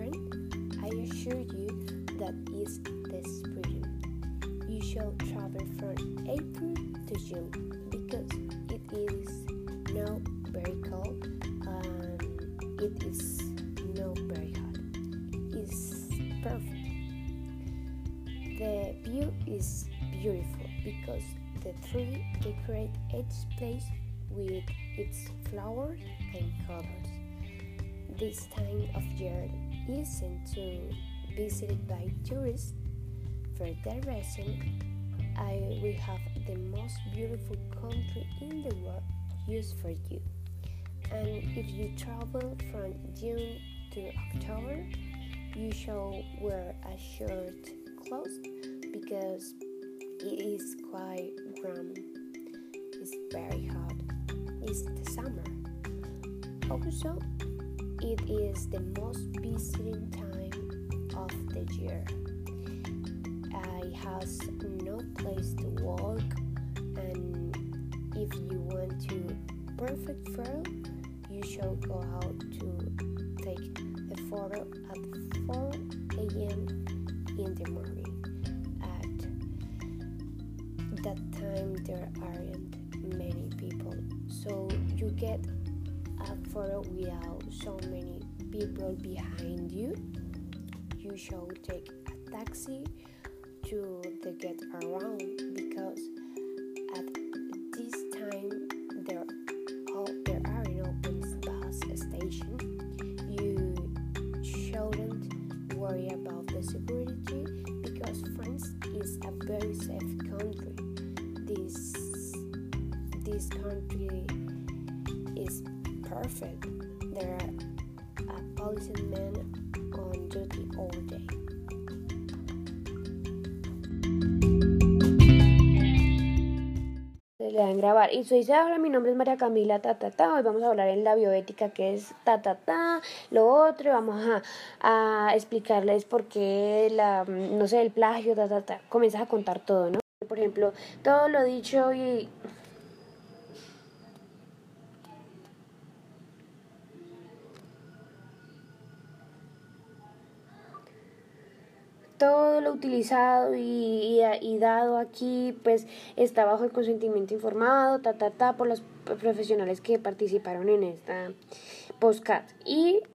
friend, I assure you that is the spring. You shall travel from April to June because it is now very cold and it is not very hot. It's perfect. The view is beautiful because the tree decorate each place with its flowers and colors. This time of year isn't to visited by tourists. For that reason, I will have the most beautiful country in the world used for you. And if you travel from June to October, you shall wear a short clothes because it is quite warm. It's very hot. It's the summer. Also, it is the most visiting time of the year. I has no place to walk and if you want to perfect photo, you shall go out to take a photo at 4 a.m. in the morning. At that time, there aren't many people, so you get a photo without so many people behind you. You should take a taxi to the get around because at this time there there are no bus station. You shouldn't worry about the security because France is a very safe country. This this country is perfect. There are a policeman on duty all day. Le dan grabar. Y soy hola, mi nombre es María Camila, ta, ta, ta. Hoy vamos a hablar en la bioética, que es ta, ta, lo otro. Y vamos a, a explicarles por qué, la, no sé, el plagio, ta, ta, ta. Comienzas a contar todo, ¿no? Por ejemplo, todo lo dicho y todo lo utilizado y, y, y, dado aquí pues está bajo el consentimiento informado ta ta ta por los profesionales que participaron en esta postcat y